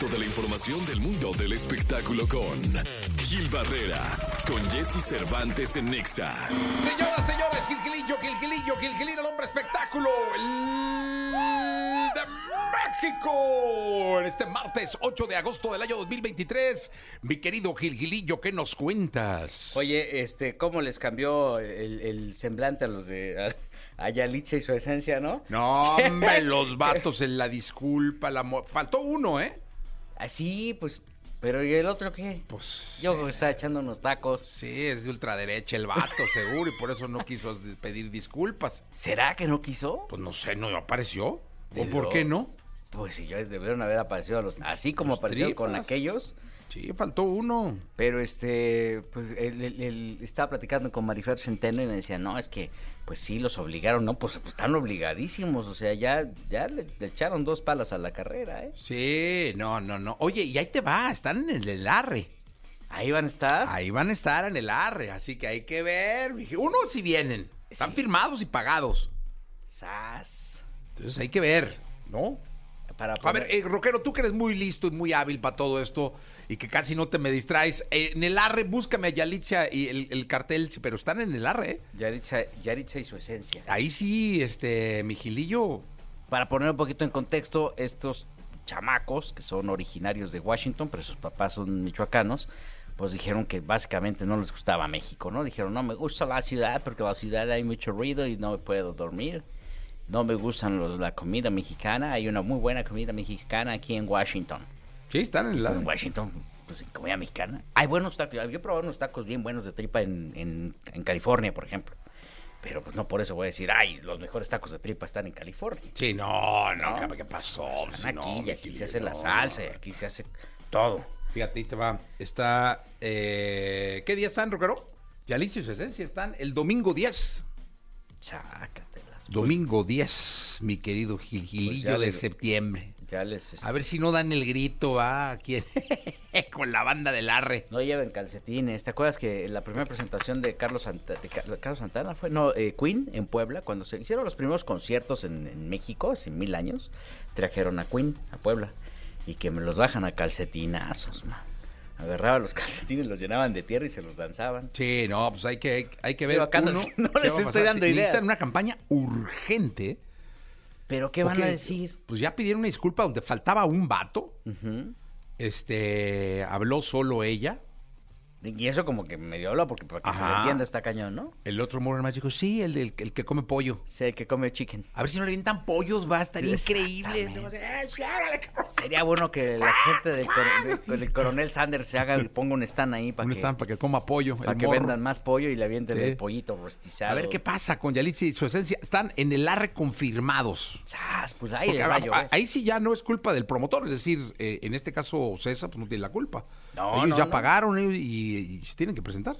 resto de la información del mundo del espectáculo con Gil Barrera, con Jesse Cervantes en Nexa. Señoras, señores, Gilgilillo, Gilgilillo, Gilgilillo, el hombre espectáculo, el de México. En este martes 8 de agosto del año 2023, mi querido Gilgilillo, ¿qué nos cuentas? Oye, este, ¿cómo les cambió el, el semblante a los de a, a Yalitza y su esencia, no? No, hombre, los vatos en la disculpa, la mo- faltó uno, ¿eh? Así, pues, pero ¿y el otro qué? Pues Yo que está echando unos tacos. sí, es de ultraderecha el vato, seguro, y por eso no quiso pedir disculpas. ¿Será que no quiso? Pues no sé, no apareció. ¿O por qué no? Pues sí, ya debieron haber aparecido a los, así como Los aparecieron con tripas. aquellos. Sí, faltó uno. Pero este, pues él, él- él estaba platicando con Marifer Centeno y me decía, no, es que, pues sí, los obligaron, no, pues, pues, están obligadísimos, o sea, ya, ya le, le echaron dos palas a la carrera, ¿eh? Sí, no, no, no. Oye, y ahí te va, están en el arre. Ahí van a estar. Ahí van a estar en el arre, así que hay que ver. Uno si vienen, están Sí. firmados y pagados. Sas. Entonces hay que ver, ¿no? Para A ver, eh, Roquero, tú que eres muy listo y muy hábil para todo esto y que casi no te me distraes, eh, en el arre búscame a Yalitza y el, el cartel, pero están en el arre, ¿eh? Yaritza, Yaritza y su esencia. Ahí sí, este, mi Gilillo, Para poner un poquito en contexto, estos chamacos, que son originarios de Washington, pero sus papás son michoacanos, pues dijeron que básicamente no les gustaba México, ¿no? Dijeron, no me gusta la ciudad porque la ciudad hay mucho ruido y no puedo dormir. No me gustan los- la comida mexicana. Hay una muy buena comida mexicana aquí en Washington. sí, están en el En arre. Washington, pues en comida mexicana. Hay buenos tacos. Yo he probado unos tacos bien buenos de tripa en, en, en California, por ejemplo. Pero pues no por eso voy a decir, ay, los mejores tacos de tripa están en California. Sí, no, no. ¿qué- ¿qué pasó? Están Sí, aquí no, y aquí se hace la salsa y aquí se hace todo. Fíjate, ahí te va. Está. eh, ¿Qué día están, Roquero? Yalitza y su esencia están el domingo 10. Chácatelas. Domingo 10, mi querido Gil, Gilillo Pues de le- septiembre. Ya les... este, A ver si no dan el grito, va, aquí en- con la banda del arre. No lleven calcetines. ¿Te acuerdas que la primera presentación de Carlos, Santa- de Ca- Carlos Santana fue? No, eh, Queen en Puebla, cuando se hicieron los primeros conciertos en, en México, hace mil años, trajeron a Queen a Puebla y que me los bajan a calcetinazos, man. Agarraban los calcetines, los llenaban de tierra y se los danzaban. Sí, no, pues hay que, hay, hay que ver. Pero acá no- uno, no qué les estoy dando ideas. Necesitan una campaña urgente. ¿Pero qué van a decir? Pues ya pidieron una disculpa donde faltaba un vato. Este, habló solo ella. Y eso como que medio habla porque para que se le entienda está cañón, ¿no? El otro morro más dijo, sí, el, del, el que come pollo. Sé el que come chicken. A ver si no le avientan pollos, va a estar increíble. Exactamente. Le va a hacer, "Eh, sí, órale, cabrón". Sería bueno que la gente del coronel, del coronel Sanders se haga, ponga un stand ahí para Un que, stand para que coma pollo. para que morro. vendan más pollo y le avienten Sí. el pollito rostizado. A ver qué pasa con Yalitza y su esencia. Están en el arre confirmados. Pues ahí Porque va sí ya no es culpa del promotor, es decir, eh, en este caso César pues no tiene la culpa. No, Ellos no, ya no. pagaron y, y se tienen que presentar.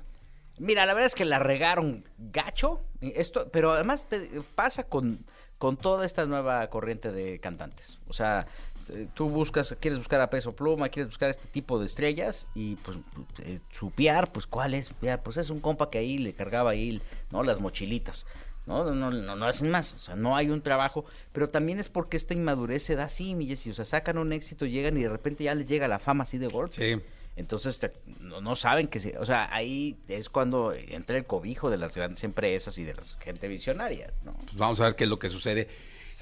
Mira, la verdad es que la regaron gacho. Esto, pero además te- pasa con, con toda esta nueva corriente de cantantes. O sea, eh, tú buscas, quieres buscar a Peso Pluma, quieres buscar este tipo de estrellas y pues eh, su PR, pues ¿cuál es? Pues es un compa que ahí le cargaba ahí, ¿no? Las mochilitas. No, no, no, no hacen más, o sea, no hay un trabajo, pero también es porque esta inmadurez se da así, mi Jessy, o sea, sacan un éxito, llegan y de repente ya les llega la fama así de golpe. Sí. Entonces te- no, no saben que, se- o sea, ahí es cuando entra el cobijo de las grandes empresas y de la gente visionaria, ¿no? Pues vamos a ver qué es lo que sucede.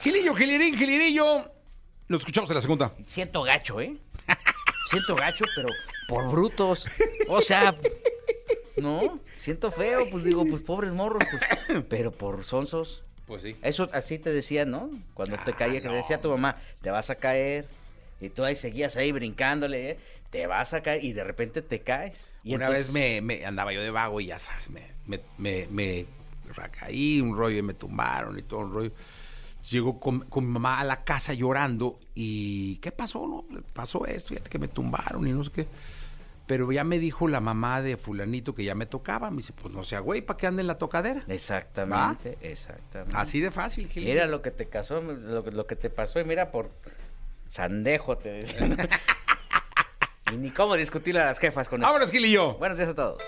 Gilillo, Gilirín, Gilirillo. Lo escuchamos en la segunda. Siento gacho, ¿eh? Siento gacho, pero por brutos. O sea, no, siento feo, pues digo, pues pobres morros, pues, pero por sonsos. Pues sí. Eso así te decía, ¿no? Cuando te Ah, caía, que no. decía tu mamá, te vas a caer. Y tú ahí seguías ahí brincándole, ¿eh? te vas a caer y de repente te caes. Y Una entonces- vez me, me andaba yo de vago y ya sabes, me, me, me, me recaí un rollo y me tumbaron y todo un rollo. Llego con, con mi mamá a la casa llorando y ¿qué pasó? No, pasó esto, fíjate que me tumbaron y no sé qué. Pero ya me dijo la mamá de fulanito que ya me tocaba. Me dice, pues no sea güey, ¿para qué anda en la tocadera? Exactamente, exactamente. Así de fácil, Gil. Mira lo que te casó, lo, que- lo que te pasó y mira por sandejo te decía. y ni cómo discutirle a las jefas con eso. Vámonos, Gil y yo. Buenos días a todos.